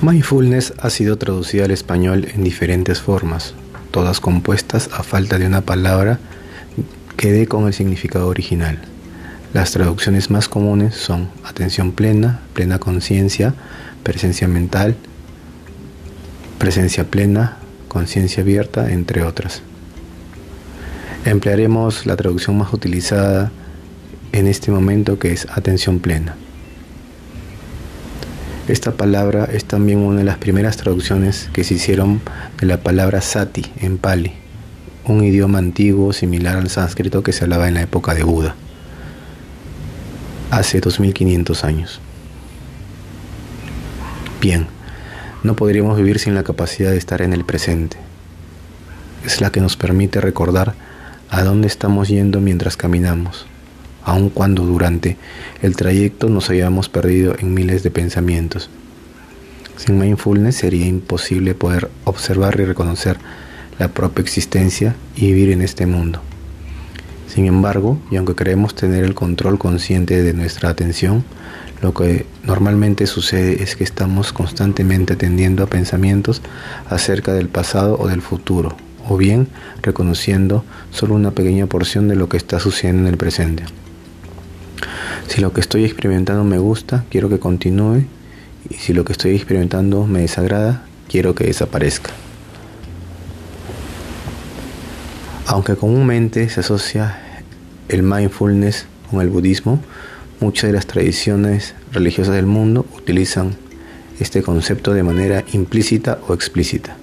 Mindfulness ha sido traducida al español en diferentes formas, todas compuestas a falta de una palabra que dé con el significado original. Las traducciones más comunes son atención plena, plena conciencia, presencia mental, presencia plena, conciencia abierta, entre otras. Emplearemos la traducción más utilizada en este momento que es atención plena. Esta palabra es también una de las primeras traducciones que se hicieron de la palabra sati en Pali, un idioma antiguo similar al sánscrito que se hablaba en la época de Buda, hace 2500 años. Bien, no podríamos vivir sin la capacidad de estar en el presente. Es la que nos permite recordar a dónde estamos yendo mientras caminamos aun cuando durante el trayecto nos hayamos perdido en miles de pensamientos. Sin mindfulness sería imposible poder observar y reconocer la propia existencia y vivir en este mundo. Sin embargo, y aunque queremos tener el control consciente de nuestra atención, lo que normalmente sucede es que estamos constantemente atendiendo a pensamientos acerca del pasado o del futuro, o bien reconociendo solo una pequeña porción de lo que está sucediendo en el presente. Si lo que estoy experimentando me gusta, quiero que continúe. Y si lo que estoy experimentando me desagrada, quiero que desaparezca. Aunque comúnmente se asocia el mindfulness con el budismo, muchas de las tradiciones religiosas del mundo utilizan este concepto de manera implícita o explícita,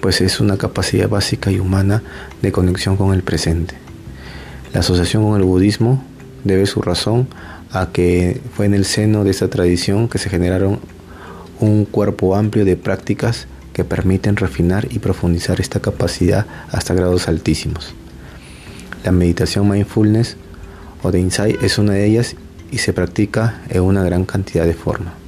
pues es una capacidad básica y humana de conexión con el presente. La asociación con el budismo debe su razón a que fue en el seno de esa tradición que se generaron un cuerpo amplio de prácticas que permiten refinar y profundizar esta capacidad hasta grados altísimos. La meditación mindfulness o de insight es una de ellas y se practica en una gran cantidad de formas.